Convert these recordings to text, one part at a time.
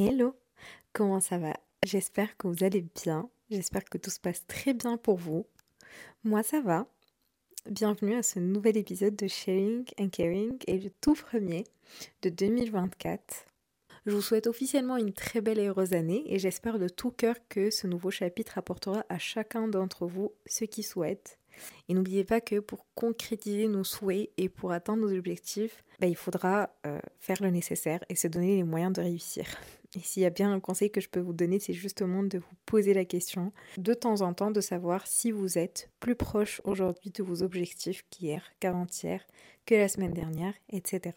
Hello, comment ça va? J'espère que vous allez bien, j'espère que tout se passe très bien pour vous. Moi ça va. Bienvenue à ce nouvel épisode de Sharing and Caring et le tout premier de 2024. Je vous souhaite officiellement une très belle et heureuse année et j'espère de tout cœur que ce nouveau chapitre apportera à chacun d'entre vous ce qu'il souhaite. Et n'oubliez pas que pour concrétiser nos souhaits et pour atteindre nos objectifs, bah, il faudra euh, faire le nécessaire et se donner les moyens de réussir. Et s'il y a bien un conseil que je peux vous donner, c'est justement de vous poser la question de temps en temps de savoir si vous êtes plus proche aujourd'hui de vos objectifs qu'hier, qu'avant-hier, que la semaine dernière, etc.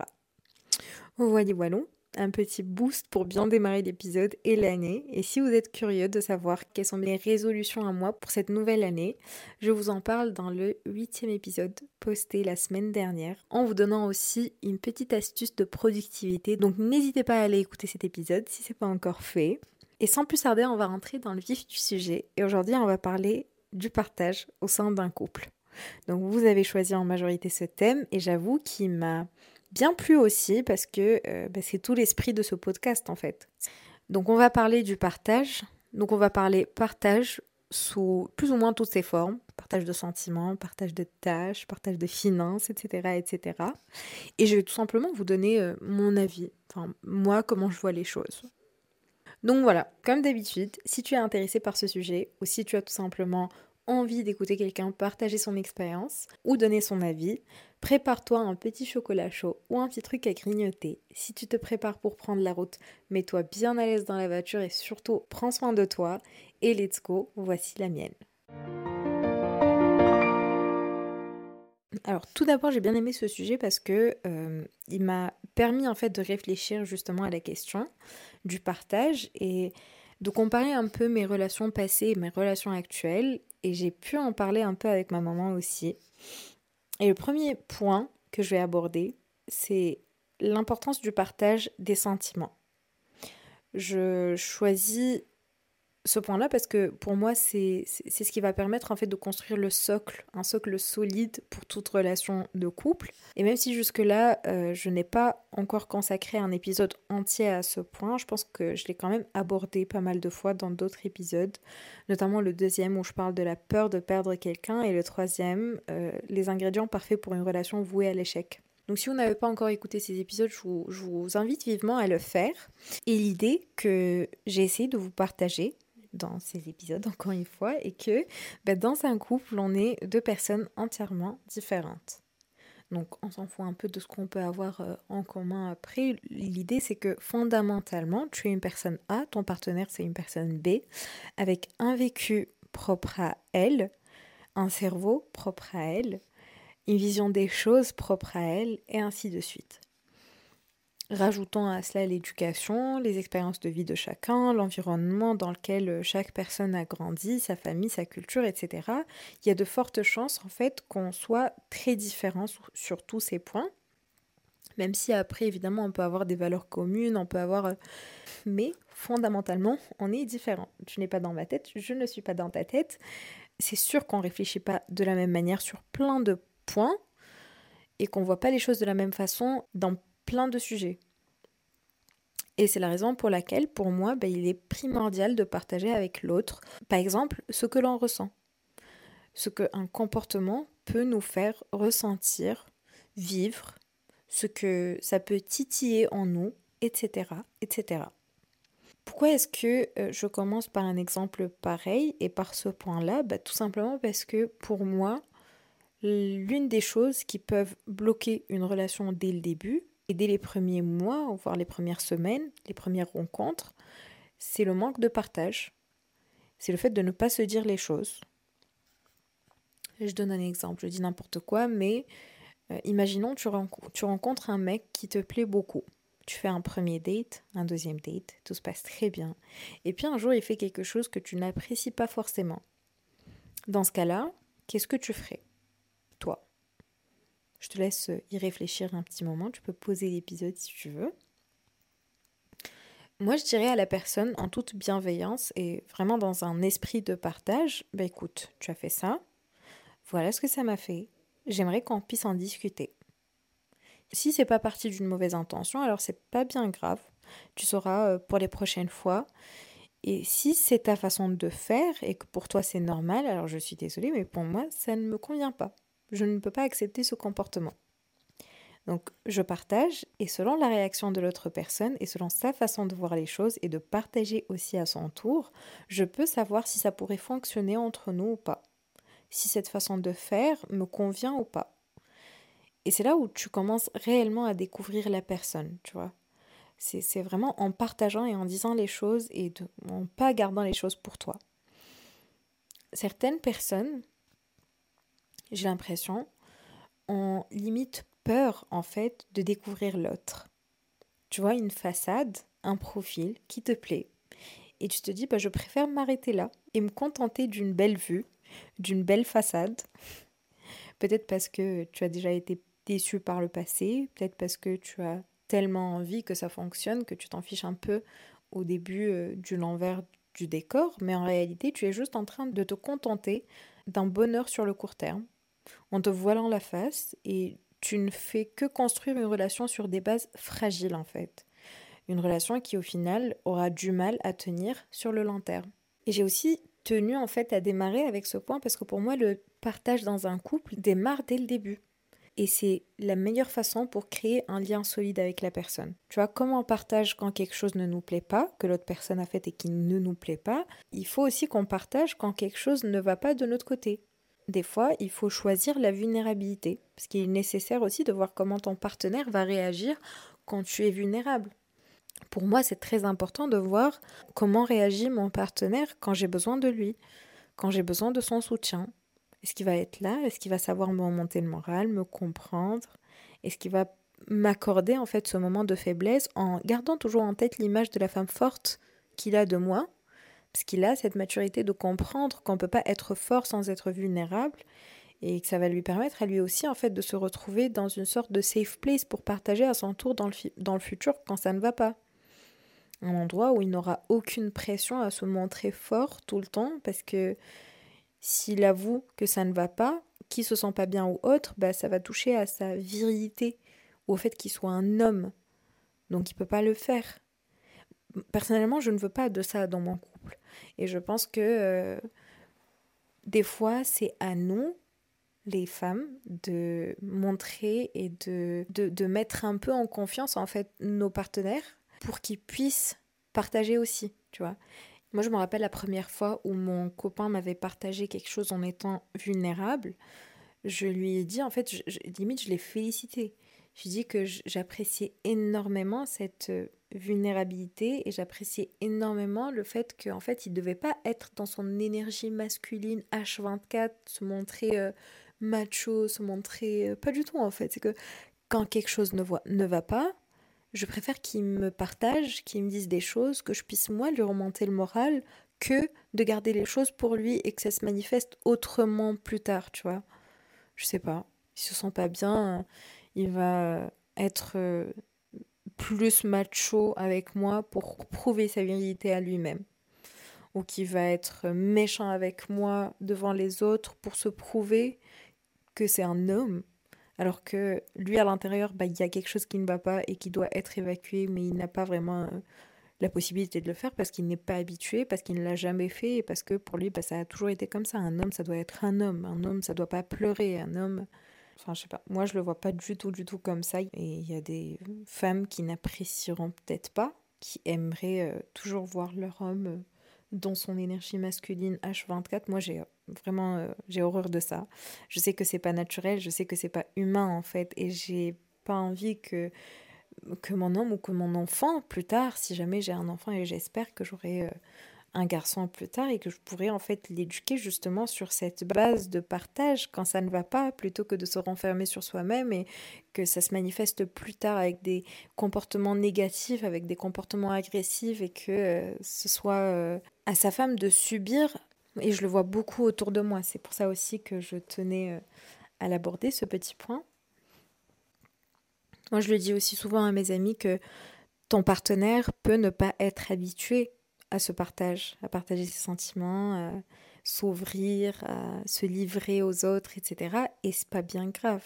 Voyez, voilà un petit boost pour bien démarrer l'épisode et l'année. Et si vous êtes curieux de savoir quelles sont mes résolutions à moi pour cette nouvelle année, je vous en parle dans le huitième épisode posté la semaine dernière, en vous donnant aussi une petite astuce de productivité. Donc n'hésitez pas à aller écouter cet épisode si c'est pas encore fait. Et sans plus tarder, on va rentrer dans le vif du sujet. Et aujourd'hui, on va parler du partage au sein d'un couple. Donc vous avez choisi en majorité ce thème et j'avoue qu'il m'a bien plu aussi parce que euh, bah, c'est tout l'esprit de ce podcast en fait. Donc on va parler du partage. Donc on va parler partage sous plus ou moins toutes ses formes. Partage de sentiments, partage de tâches, partage de finances, etc. etc. Et je vais tout simplement vous donner euh, mon avis. Enfin, moi, comment je vois les choses. Donc voilà, comme d'habitude, si tu es intéressé par ce sujet ou si tu as tout simplement envie d'écouter quelqu'un partager son expérience ou donner son avis, prépare-toi un petit chocolat chaud ou un petit truc à grignoter. Si tu te prépares pour prendre la route, mets-toi bien à l'aise dans la voiture et surtout prends soin de toi. Et let's go, voici la mienne. Alors tout d'abord j'ai bien aimé ce sujet parce que euh, il m'a permis en fait de réfléchir justement à la question du partage et de comparer un peu mes relations passées et mes relations actuelles et j'ai pu en parler un peu avec ma maman aussi. Et le premier point que je vais aborder, c'est l'importance du partage des sentiments. Je choisis ce point-là parce que pour moi, c'est ce qui va permettre en fait de construire le socle, un socle solide pour toute relation de couple. Et même si jusque-là, euh, je n'ai pas encore consacré un épisode entier à ce point, je pense que je l'ai quand même abordé pas mal de fois dans d'autres épisodes, notamment le deuxième où je parle de la peur de perdre quelqu'un et le troisième, euh, les ingrédients parfaits pour une relation vouée à l'échec. Donc si vous n'avez pas encore écouté ces épisodes, je vous, je vous, invite vivement à le faire. Et l'idée que j'ai essayé de vous partager, dans ces épisodes, encore une fois, et que ben, dans un couple, on est deux personnes entièrement différentes. Donc on s'en fout un peu de ce qu'on peut avoir euh, en commun après. L'idée c'est que fondamentalement, tu es une personne A, ton partenaire c'est une personne B, avec un vécu propre à elle, un cerveau propre à elle, une vision des choses propre à elle, et ainsi de suite. Rajoutons à cela l'éducation, les expériences de vie de chacun, l'environnement dans lequel euh, chaque personne a grandi, sa famille, sa culture, etc. Il y a de fortes chances en fait qu'on soit très différents sur, tous ces points. Même si après, évidemment, on peut avoir des valeurs communes, on peut avoir... Euh, mais fondamentalement, on est différents. Tu n'es pas dans ma tête, je ne suis pas dans ta tête. C'est sûr qu'on ne réfléchit pas de la même manière sur plein de points et qu'on ne voit pas les choses de la même façon dans plein de sujets. Et c'est la raison pour laquelle, pour moi, ben, il est primordial de partager avec l'autre, par exemple, ce que l'on ressent. Ce qu'un comportement peut nous faire ressentir, vivre, ce que ça peut titiller en nous, etc. etc. Pourquoi est-ce que euh, je commence par un exemple pareil et par ce point-là? Ben, Tout simplement parce que pour moi, l'une des choses qui peuvent bloquer une relation dès le début, et dès les premiers mois, voire les premières semaines, les premières rencontres, c'est le manque de partage. C'est le fait de ne pas se dire les choses. Je donne un exemple, je dis n'importe quoi, mais euh, imaginons tu, tu rencontres un mec qui te plaît beaucoup. Tu fais un premier date, un deuxième date, tout se passe très bien. Et puis un jour, il fait quelque chose que tu n'apprécies pas forcément. Dans ce cas-là, qu'est-ce que tu ferais? Je te laisse y réfléchir un petit moment. Tu peux poser l'épisode si tu veux. Moi, je dirais à la personne en toute bienveillance et vraiment dans un esprit de partage, bah écoute, tu as fait ça, voilà ce que ça m'a fait, j'aimerais qu'on puisse en discuter. Si c'est pas parti d'une mauvaise intention, alors c'est pas bien grave. tu sauras euh, pour les prochaines fois. Et si c'est ta façon de faire et que pour toi c'est normal, alors je suis désolée, mais pour moi, ça ne me convient pas. Je ne peux pas accepter ce comportement. Donc je partage et selon la réaction de l'autre personne et selon sa façon de voir les choses et de partager aussi à son tour, je peux savoir si ça pourrait fonctionner entre nous ou pas. Si cette façon de faire me convient ou pas. Et c'est là où tu commences réellement à découvrir la personne, tu vois. C'est vraiment en partageant et en disant les choses et en pas gardant les choses pour toi. Certaines personnes, j'ai l'impression, ont limite peur en fait de découvrir l'autre. Tu vois une façade, un profil qui te plaît et tu te dis bah je préfère m'arrêter là et me contenter d'une belle vue, d'une belle façade. Peut-être parce que tu as déjà été déçu par le passé, peut-être parce que tu as tellement envie que ça fonctionne que tu t'en fiches un peu au début euh, du l'envers du décor, mais en réalité tu es juste en train de te contenter d'un bonheur sur le court terme en te voilant la face et tu ne fais que construire une relation sur des bases fragiles en fait. Une relation qui au final aura du mal à tenir sur le long terme. Et j'ai aussi tenu en fait à démarrer avec ce point parce que pour moi le partage dans un couple démarre dès le début. Et c'est la meilleure façon pour créer un lien solide avec la personne. Tu vois, comment on partage quand quelque chose ne nous plaît pas, que l'autre personne a fait et qui ne nous plaît pas, il faut aussi qu'on partage quand quelque chose ne va pas de notre côté des fois, il faut choisir la vulnérabilité, parce qu'il est nécessaire aussi de voir comment ton partenaire va réagir quand tu es vulnérable. Pour moi, c'est très important de voir comment réagit mon partenaire quand j'ai besoin de lui, quand j'ai besoin de son soutien. Est-ce qu'il va être là? Est-ce qu'il va savoir me remonter le moral, me comprendre? Est-ce qu'il va m'accorder en fait ce moment de faiblesse en gardant toujours en tête l'image de la femme forte qu'il a de moi? Parce qu'il a cette maturité de comprendre qu'on ne peut pas être fort sans être vulnérable et que ça va lui permettre à lui aussi en fait de se retrouver dans une sorte de safe place pour partager à son tour dans le, futur quand ça ne va pas. Un endroit où il n'aura aucune pression à se montrer fort tout le temps parce que s'il avoue que ça ne va pas, qu'il se sent pas bien ou autre, bah ça va toucher à sa virilité ou au fait qu'il soit un homme. Donc il peut pas le faire. Personnellement, je ne veux pas de ça dans mon couple. Et je pense que euh, des fois, c'est à nous, les femmes, de montrer et de, de, de, mettre un peu en confiance, en fait, nos partenaires pour qu'ils puissent partager aussi, tu vois. Moi, je me rappelle la première fois où mon copain m'avait partagé quelque chose en étant vulnérable. Je lui ai dit, en fait, je, limite, je l'ai félicité. Je lui ai dit que j'appréciais énormément cette vulnérabilité et j'appréciais énormément le fait qu'en fait il devait pas être dans son énergie masculine H24 se montrer euh, macho se montrer euh, pas du tout en fait. C'est que quand quelque chose ne, voit, ne va pas je préfère qu'il me partage qu'il me dise des choses que je puisse moi lui remonter le moral que de garder les choses pour lui et que ça se manifeste autrement plus tard tu vois. Je sais pas. Il se sent pas bien il va être euh, plus macho avec moi pour prouver sa virilité à lui-même. Ou qui va être méchant avec moi devant les autres pour se prouver que c'est un homme. Alors que lui, à l'intérieur, bah, il y a quelque chose qui ne va pas et qui doit être évacué, mais il n'a pas vraiment euh, la possibilité de le faire parce qu'il n'est pas habitué, parce qu'il ne l'a jamais fait et parce que pour lui, bah, ça a toujours été comme ça. Un homme, ça doit être un homme. Un homme, ça doit pas pleurer. Un homme, Enfin, je sais pas. Moi, je le vois pas du tout, du tout comme ça. Et il y a des femmes qui n'apprécieront peut-être pas, qui aimeraient euh, toujours voir leur homme euh, dans son énergie masculine H24. Moi, j'ai euh, vraiment j'ai horreur de ça. Je sais que c'est pas naturel, je sais que c'est pas humain en fait, et j'ai pas envie que que mon homme ou que mon enfant plus tard, si jamais j'ai un enfant et j'espère que j'aurai un garçon plus tard et que je pourrais en fait l'éduquer justement sur cette base de partage quand ça ne va pas plutôt que de se renfermer sur soi-même et que ça se manifeste plus tard avec des comportements négatifs, avec des comportements agressifs et que euh, ce soit euh, à sa femme de subir et je le vois beaucoup autour de moi. C'est pour ça aussi que je tenais euh, à l'aborder ce petit point. Moi je le dis aussi souvent à mes amis que ton partenaire peut ne pas être habitué à ce partage, à partager ses sentiments, s'ouvrir, à se livrer aux autres, etc. Et c'est pas bien grave.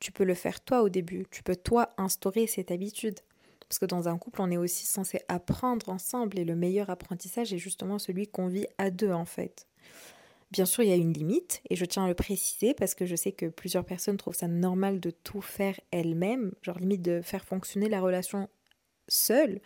Tu peux le faire toi au début. Tu peux toi instaurer cette habitude. Parce que dans un couple, on est aussi censé apprendre ensemble et le meilleur apprentissage est justement celui qu'on vit à deux en fait. Bien sûr, il y a une limite et je tiens à le préciser parce que je sais que plusieurs personnes trouvent ça normal de tout faire elles-mêmes, genre limite de faire fonctionner la relation seule.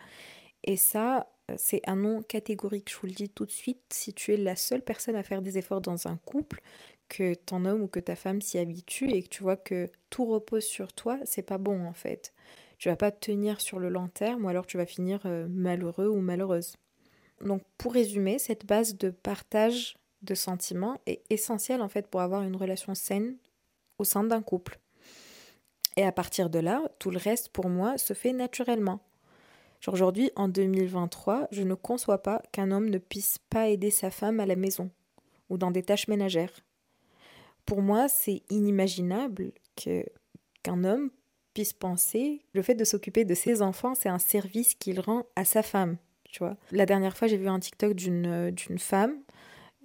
Et ça, c'est un non catégorique, je vous le dis tout de suite. Si tu es la seule personne à faire des efforts dans un couple, que ton homme ou que ta femme s'y habitue et que tu vois que tout repose sur toi, c'est pas bon en fait. Tu vas pas tenir sur le long terme ou alors tu vas finir euh, malheureux ou malheureuse. Donc pour résumer, cette base de partage de sentiments est essentielle en fait pour avoir une relation saine au sein d'un couple. Et à partir de là, tout le reste pour moi se fait naturellement. Aujourd'hui, en 2023, je ne conçois pas qu'un homme ne puisse pas aider sa femme à la maison ou dans des tâches ménagères. Pour moi, c'est inimaginable que qu'un homme puisse penser le fait de s'occuper de ses enfants, c'est un service qu'il rend à sa femme. Tu vois. La dernière fois, j'ai vu un TikTok d'une d'une femme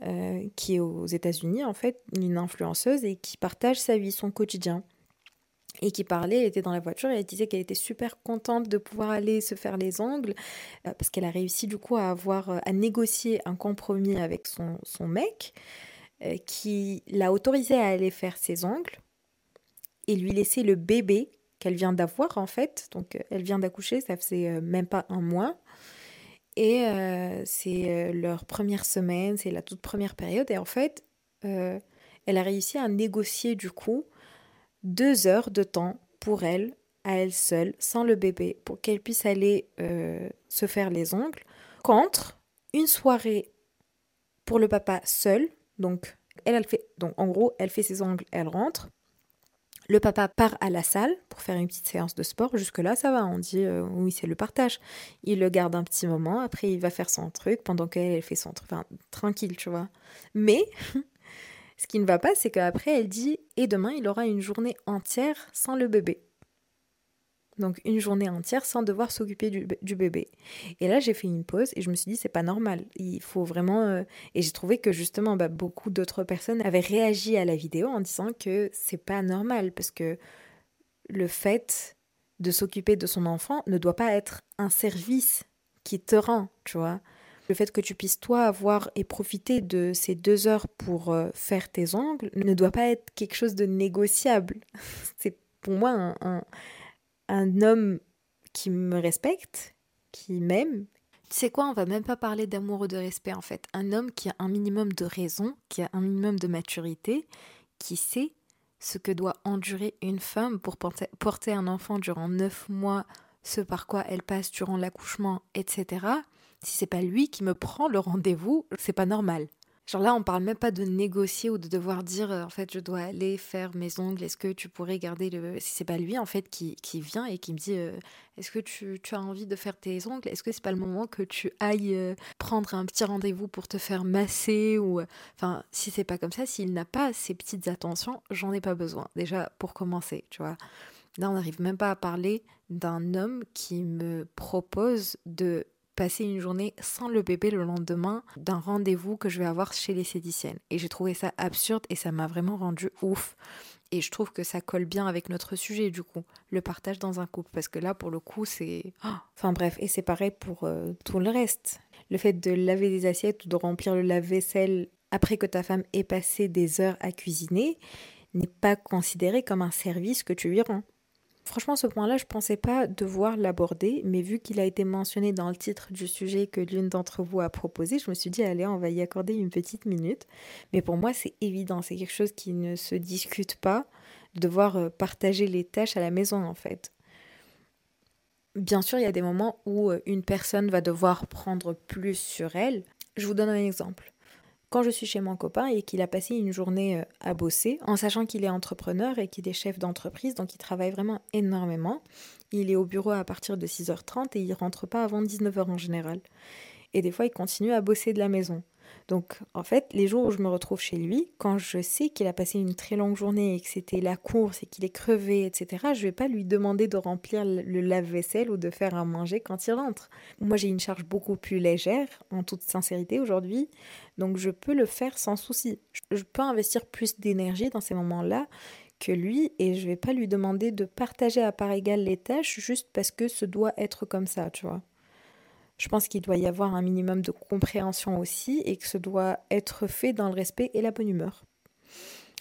euh, qui est aux États-Unis, en fait, une influenceuse et qui partage sa vie, son quotidien. Et qui parlait, elle était dans la voiture et elle disait qu'elle était super contente de pouvoir aller se faire les ongles euh, parce qu'elle a réussi du coup à avoir à négocier un compromis avec son, son mec euh, qui l'a autorisé à aller faire ses ongles et lui laisser le bébé qu'elle vient d'avoir en fait. Donc euh, elle vient d'accoucher, ça faisait euh, même pas un mois. Et c'est leur première semaine, c'est la toute première période. Et en fait, elle a réussi à négocier du coup deux heures de temps pour elle, à elle seule, sans le bébé, pour qu'elle puisse aller se faire les ongles, contre une soirée pour le papa seul, donc, elle, fait, donc en gros, elle fait ses ongles, elle rentre. Le papa part à la salle pour faire une petite séance de sport. Jusque-là, ça va. On dit euh, oui, c'est le partage. Il le garde un petit moment. Après, il va faire son truc pendant qu'elle elle fait son truc. Enfin, tranquille, tu vois. Mais ce qui ne va pas, c'est qu'après, elle dit et demain, il aura une journée entière sans le bébé donc une journée entière sans devoir s'occuper du, bébé. Et là, j'ai fait une pause et je me suis dit, c'est pas normal. Il faut vraiment. Euh, et j'ai trouvé que justement, bah, beaucoup d'autres personnes avaient réagi à la vidéo en disant que c'est pas normal parce que le fait de s'occuper de son enfant ne doit pas être un service qui te rend, tu vois. Le fait que tu puisses toi avoir et profiter de ces deux heures pour euh, faire tes ongles ne doit pas être quelque chose de négociable. c'est pour moi un un homme qui me respecte, qui m'aime. Tu sais quoi, on va même pas parler d'amour ou de respect en fait. Un homme qui a un minimum de raison, qui a un minimum de maturité, qui sait ce que doit endurer une femme pour porter un enfant durant neuf mois, ce par quoi elle passe durant l'accouchement, etc. Si c'est pas lui qui me prend le rendez-vous, c'est pas normal. Genre là, on parle même pas de négocier ou de devoir dire euh, en fait je dois aller faire mes ongles, est-ce que tu pourrais garder le. Si c'est pas lui en fait qui, qui vient et qui me dit euh, est-ce que tu, tu, as envie de faire tes ongles, est-ce que c'est pas le moment que tu ailles euh, prendre un petit rendez-vous pour te faire masser ou. Enfin, si c'est pas comme ça, s'il n'a pas ces petites attentions, j'en ai pas besoin. Déjà pour commencer, tu vois. Là, on n'arrive même pas à parler d'un homme qui me propose de passer une journée sans le bébé le lendemain d'un rendez-vous que je vais avoir chez les sédiciennes. Et j'ai trouvé ça absurde et ça m'a vraiment rendu ouf. Et je trouve que ça colle bien avec notre sujet du coup, le partage dans un couple. Parce que là, pour le coup, c'est... Oh enfin bref, et c'est pareil pour euh, tout le reste. Le fait de laver des assiettes ou de remplir le lave-vaisselle après que ta femme ait passé des heures à cuisiner n'est pas considéré comme un service que tu lui rends. Franchement, ce point-là, je ne pensais pas devoir l'aborder, mais vu qu'il a été mentionné dans le titre du sujet que l'une d'entre vous a proposé, je me suis dit, allez, on va y accorder une petite minute. Mais pour moi, c'est évident, c'est quelque chose qui ne se discute pas, de devoir euh, partager les tâches à la maison, en fait. Bien sûr, il y a des moments où euh, une personne va devoir prendre plus sur elle. Je vous donne un exemple quand je suis chez mon copain et qu'il a passé une journée euh, à bosser, en sachant qu'il est entrepreneur et qu'il est chef d'entreprise, donc il travaille vraiment énormément. Il est au bureau à partir de 6h30 et il rentre pas avant 19h en général. Et des fois, il continue à bosser de la maison. Donc, en fait, les jours où je me retrouve chez lui, quand je sais qu'il a passé une très longue journée et que c'était la course et qu'il est crevé, etc., je vais pas lui demander de remplir le lave-vaisselle ou de faire à manger quand il rentre. Moi, j'ai une charge beaucoup plus légère, en toute sincérité, aujourd'hui, donc je peux le faire sans souci. Je peux investir plus d'énergie dans ces moments-là que lui et je vais pas lui demander de partager à part égale les tâches juste parce que ce doit être comme ça, tu vois. Je pense qu'il doit y avoir un minimum de compréhension aussi et que ce doit être fait dans le respect et la bonne humeur.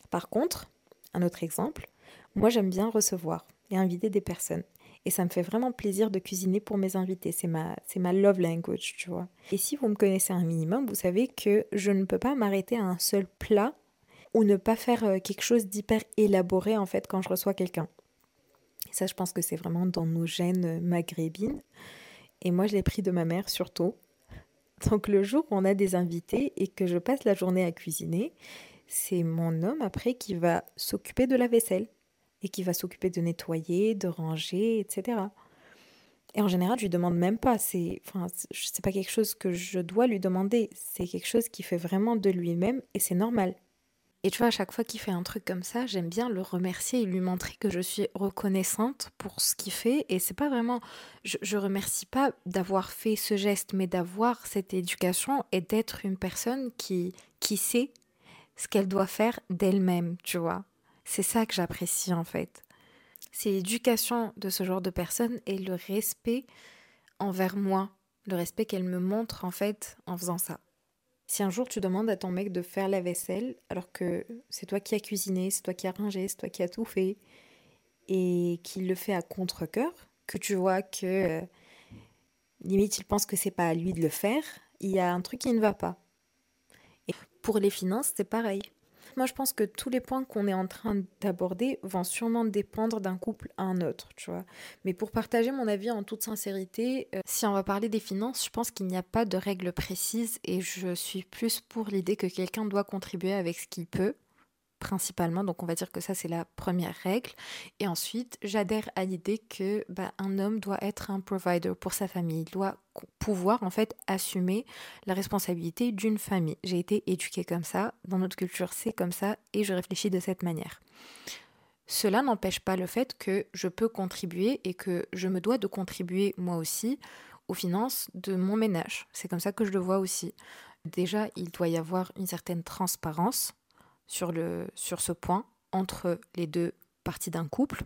Par contre, un autre exemple, moi j'aime bien recevoir et inviter des personnes. Et ça me fait vraiment plaisir de cuisiner pour mes invités. C'est ma, c'est ma love language, tu vois. Et si vous me connaissez un minimum, vous savez que je ne peux pas m'arrêter à un seul plat ou ne pas faire euh, quelque chose d'hyper élaboré en fait quand je reçois quelqu'un. Ça, je pense que c'est vraiment dans nos gènes maghrébines. Et moi, je l'ai pris de ma mère surtout. Donc le jour où on a des invités et que je passe la journée à cuisiner, c'est mon homme après qui va s'occuper de la vaisselle et qui va s'occuper de nettoyer, de ranger, etc. Et en général, je lui demande même pas. C'est, enfin, c'est pas quelque chose que je dois lui demander. C'est quelque chose qui fait vraiment de lui-même et c'est normal. Et tu vois, à chaque fois qu'il fait un truc comme ça, j'aime bien le remercier et lui montrer que je suis reconnaissante pour ce qu'il fait. Et c'est pas vraiment. Je, je remercie pas d'avoir fait ce geste, mais d'avoir cette éducation et d'être une personne qui, qui sait ce qu'elle doit faire d'elle-même, tu vois. C'est ça que j'apprécie en fait. C'est l'éducation de ce genre de personne et le respect envers moi, le respect qu'elle me montre en fait en faisant ça. Si un jour tu demandes à ton mec de faire la vaisselle, alors que c'est toi qui as cuisiné, c'est toi qui as rangé, c'est toi qui as tout fait, et qu'il le fait à contre-coeur, que tu vois que euh, limite il pense que c'est pas à lui de le faire, il y a un truc qui ne va pas. Et pour les finances, c'est pareil. Moi, je pense que tous les points qu'on est en train d'aborder vont sûrement dépendre d'un couple à un autre, tu vois. Mais pour partager mon avis en toute sincérité, euh, si on va parler des finances, je pense qu'il n'y a pas de règles précises et je suis plus pour l'idée que quelqu'un doit contribuer avec ce qu'il peut principalement. Donc on va dire que ça c'est la première règle. Et ensuite, j'adhère à l'idée que bah, un homme doit être un provider pour sa famille. Il doit pouvoir en fait assumer la responsabilité d'une famille. J'ai été éduquée comme ça, dans notre culture c'est comme ça, et je réfléchis de cette manière. Cela n'empêche pas le fait que je peux contribuer et que je me dois de contribuer moi aussi aux finances de mon ménage. C'est comme ça que je le vois aussi. Déjà, il doit y avoir une certaine transparence sur, le, sur ce point entre les deux parties d'un couple.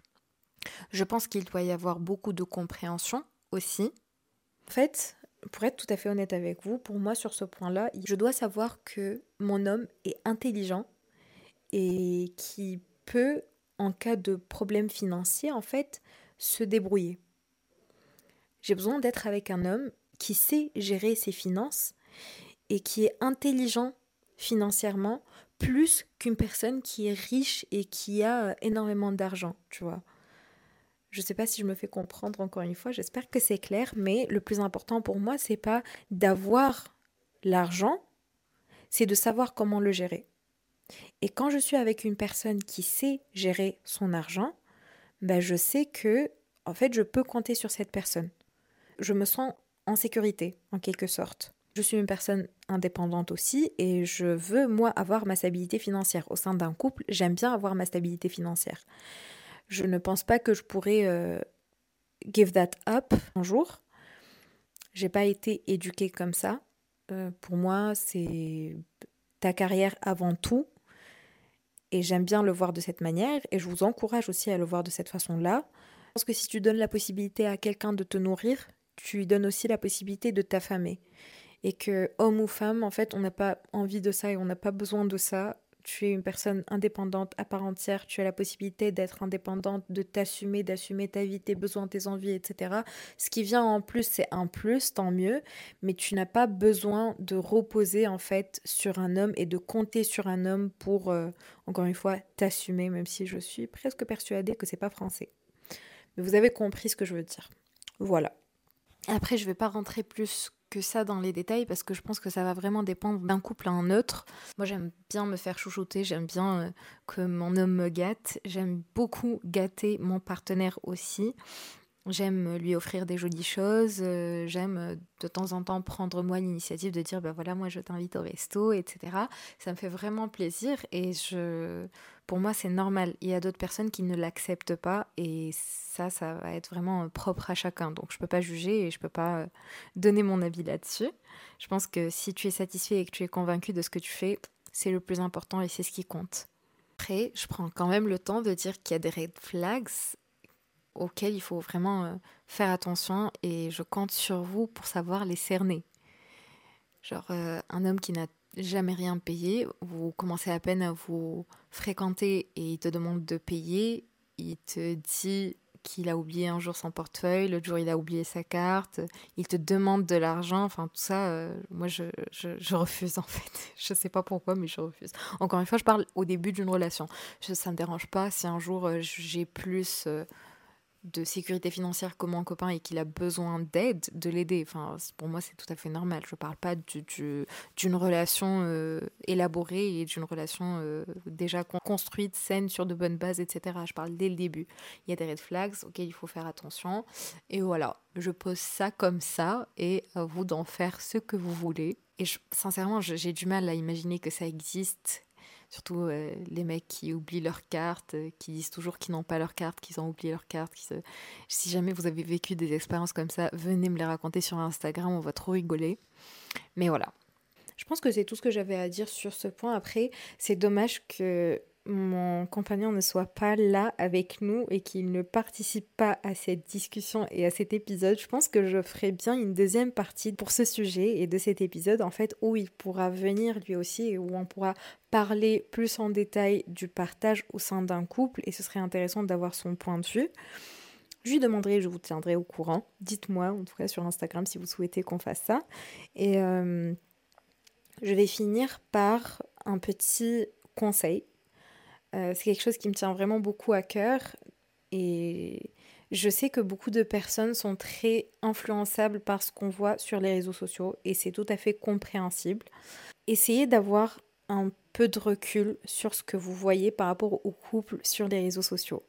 Je pense qu'il doit y avoir beaucoup de compréhension aussi. En fait, pour être tout à fait honnête avec vous, pour moi sur ce point-là, je dois savoir que mon homme est intelligent et qui peut, en cas de problème financier, en fait, se débrouiller. J'ai besoin d'être avec un homme qui sait gérer ses finances et qui est intelligent financièrement plus qu'une personne qui est riche et qui a euh, énormément d'argent, tu vois. Je ne sais pas si je me fais comprendre encore une fois, j'espère que c'est clair, mais le plus important pour moi, c'est pas d'avoir l'argent, c'est de savoir comment le gérer. Et quand je suis avec une personne qui sait gérer son argent, ben je sais que en fait, je peux compter sur cette personne. Je me sens en sécurité en quelque sorte. Je suis une personne indépendante aussi et je veux, moi, avoir ma stabilité financière. Au sein d'un couple, j'aime bien avoir ma stabilité financière. Je ne pense pas que je pourrais euh, give that up un jour. J'ai pas été éduquée comme ça. Euh, pour moi, c'est ta carrière avant tout. Et j'aime bien le voir de cette manière et je vous encourage aussi à le voir de cette façon-là. Je pense que si tu donnes la possibilité à quelqu'un de te nourrir, tu lui donnes aussi la possibilité de t'affamer et que homme ou femme, en fait, on n'a pas envie de ça et on n'a pas besoin de ça. Tu es une personne indépendante à part entière, tu as la possibilité d'être indépendante, de t'assumer, d'assumer ta vie, tes besoins, tes envies, etc. Ce qui vient en plus, c'est un plus, tant mieux, mais tu n'as pas besoin de reposer en fait sur un homme et de compter sur un homme pour, euh, encore une fois, t'assumer, même si je suis presque persuadée que c'est pas français. Mais vous avez compris ce que je veux dire. Voilà. Après, je ne vais pas rentrer plus que ça dans les détails parce que je pense que ça va vraiment dépendre d'un couple à un autre. Moi, j'aime bien me faire chouchouter, j'aime bien euh, que mon homme me gâte, j'aime beaucoup gâter mon partenaire aussi. J'aime lui offrir des jolies choses, euh, j'aime euh, de temps en temps prendre moi l'initiative de dire ben voilà moi je t'invite au resto, etc. Ça me fait vraiment plaisir et je, pour moi c'est normal. Il y a d'autres personnes qui ne l'acceptent pas et ça ça va être vraiment euh, propre à chacun. Donc je peux pas juger et je peux pas donner mon avis là-dessus. Je pense que si tu es satisfait et que tu es convaincu de ce que tu fais, c'est le plus important et c'est ce qui compte. après, je prends quand même le temps de dire qu'il y a des red flags auxquels il faut vraiment euh, faire attention et je compte sur vous pour savoir les cerner. Genre euh, un homme qui n'a jamais rien payé, vous commencez à peine à vous fréquenter et il te demande de payer, il te dit qu'il a oublié un jour son portefeuille, l'autre jour il a oublié sa carte, il te demande de l'argent, enfin tout ça, euh, moi je, je, refuse en fait. Je sais pas pourquoi, mais je refuse. Encore une fois, je parle au début d'une relation. Je, ça me dérange pas si un jour j'ai plus de sécurité financière comme mon copain et qu'il a besoin d'aide, de l'aider. Enfin, pour moi, c'est tout à fait normal. Je ne parle pas d'une relation euh, élaborée et d'une relation euh, déjà construite, saine, sur de bonnes bases, etc. Je parle dès le début. Il y a des red flags auxquels il faut faire attention. Et voilà, je pose ça comme ça et à vous d'en faire ce que vous voulez. Et sincèrement, j'ai du mal à imaginer que ça existe Surtout euh, les mecs qui oublient leur carte, euh, qui disent toujours qu'ils n'ont pas leur carte, qu'ils ont oublié leur carte. Si jamais vous avez vécu des expériences comme ça, venez me les raconter sur Instagram, on va trop rigoler. Mais voilà. Je pense que c'est tout ce que j'avais à dire sur ce point. Après, c'est dommage que mon compagnon ne soit pas là avec nous et qu'il ne participe pas à cette discussion et à cet épisode, je pense que je ferai bien une deuxième partie pour ce sujet et de cet épisode en fait où il pourra venir lui aussi et où on pourra parler plus en détail du partage au sein d'un couple et ce serait intéressant d'avoir son point de vue. Je lui demanderai, je vous tiendrai au courant. Dites-moi en tout cas sur Instagram si vous souhaitez qu'on fasse ça. Et euh, je vais finir par un petit conseil euh, c'est quelque chose qui me tient vraiment beaucoup à cœur et je sais que beaucoup de personnes sont très influençables par ce qu'on voit sur les réseaux sociaux et c'est tout à fait compréhensible. Essayez d'avoir un peu de recul sur ce que vous voyez par rapport au couple sur les réseaux sociaux.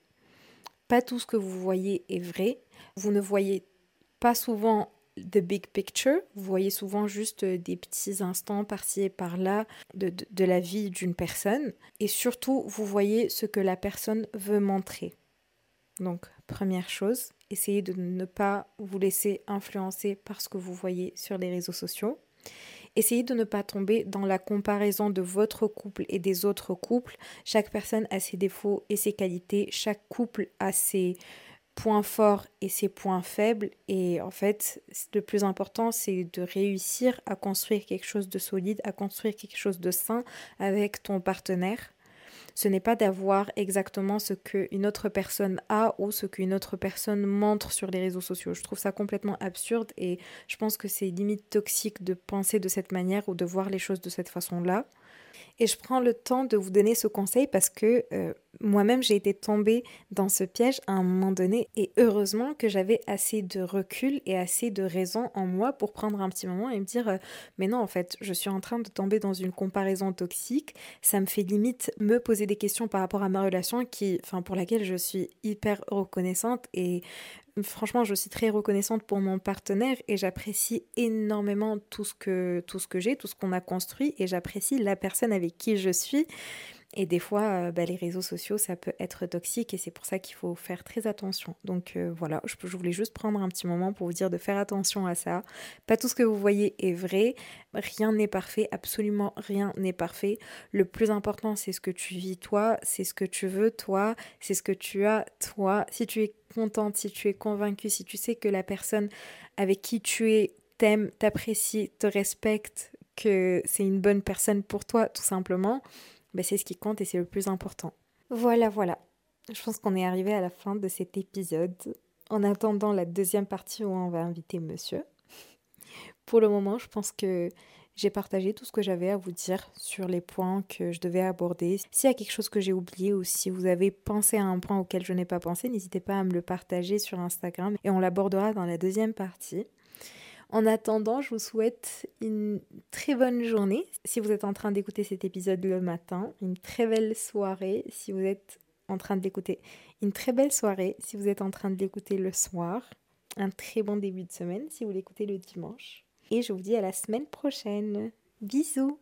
Pas tout ce que vous voyez est vrai. Vous ne voyez pas souvent the big picture. Vous voyez souvent juste euh, des petits instants par-ci et par-là de, de, la vie d'une personne. Et surtout, vous voyez ce que la personne veut montrer. Donc, première chose, essayez de ne pas vous laisser influencer par ce que vous voyez sur les réseaux sociaux. Essayez de ne pas tomber dans la comparaison de votre couple et des autres couples. Chaque personne a ses défauts et ses qualités. Chaque couple a ses points forts et ses points faibles. Et en fait, le plus important, c'est de réussir à construire quelque chose de solide, à construire quelque chose de sain avec ton partenaire. Ce n'est pas d'avoir exactement ce qu'une autre personne a ou ce qu'une autre personne montre sur les réseaux sociaux. Je trouve ça complètement absurde et je pense que c'est limite toxique de penser de cette manière ou de voir les choses de cette façon-là. Et je prends le temps de vous donner ce conseil parce que euh, moi-même, j'ai été tombée dans ce piège à un moment donné. Et heureusement que j'avais assez de recul et assez de raison en moi pour prendre un petit moment et me dire, euh, mais non, en fait, je suis en train de tomber dans une comparaison toxique. Ça me fait limite me poser des questions par rapport à ma relation qui, pour laquelle je suis hyper reconnaissante et franchement, je suis très reconnaissante pour mon partenaire et j'apprécie énormément tout ce que, que j'ai, tout ce qu'on a construit et j'apprécie la personne avec qui je suis. Et des fois, euh, bah, les réseaux sociaux, ça peut être toxique et c'est pour ça qu'il faut faire très attention. Donc euh, voilà, je, je, voulais juste prendre un petit moment pour vous dire de faire attention à ça. Pas tout ce que vous voyez est vrai, rien n'est parfait, absolument rien n'est parfait. Le plus important, c'est ce que tu vis toi, c'est ce que tu veux toi, c'est ce que tu as toi. Si tu es contente, si tu es convaincue, si tu sais que la personne avec qui tu es t'aime, t'apprécie, te respecte, que c'est une bonne personne pour toi, tout simplement bah, c'est ce qui compte et c'est le plus important. Voilà, voilà. Je pense qu'on est arrivé à la fin de cet épisode. En attendant la deuxième partie où on va inviter monsieur. Pour le moment, je pense que j'ai partagé tout ce que j'avais à vous dire sur les points que je devais aborder. S'il y a quelque chose que j'ai oublié ou si vous avez pensé à un point auquel je n'ai pas pensé, n'hésitez pas à me le partager sur Instagram et on l'abordera dans la deuxième partie. En attendant, je vous souhaite une très bonne journée. Si vous êtes en train d'écouter cet épisode le matin, une très belle soirée. Si vous êtes en train de l'écouter, une très belle soirée. Si vous êtes en train de l'écouter le soir, un très bon début de semaine. Si vous l'écoutez le dimanche. Et je vous dis à la semaine prochaine. Bisous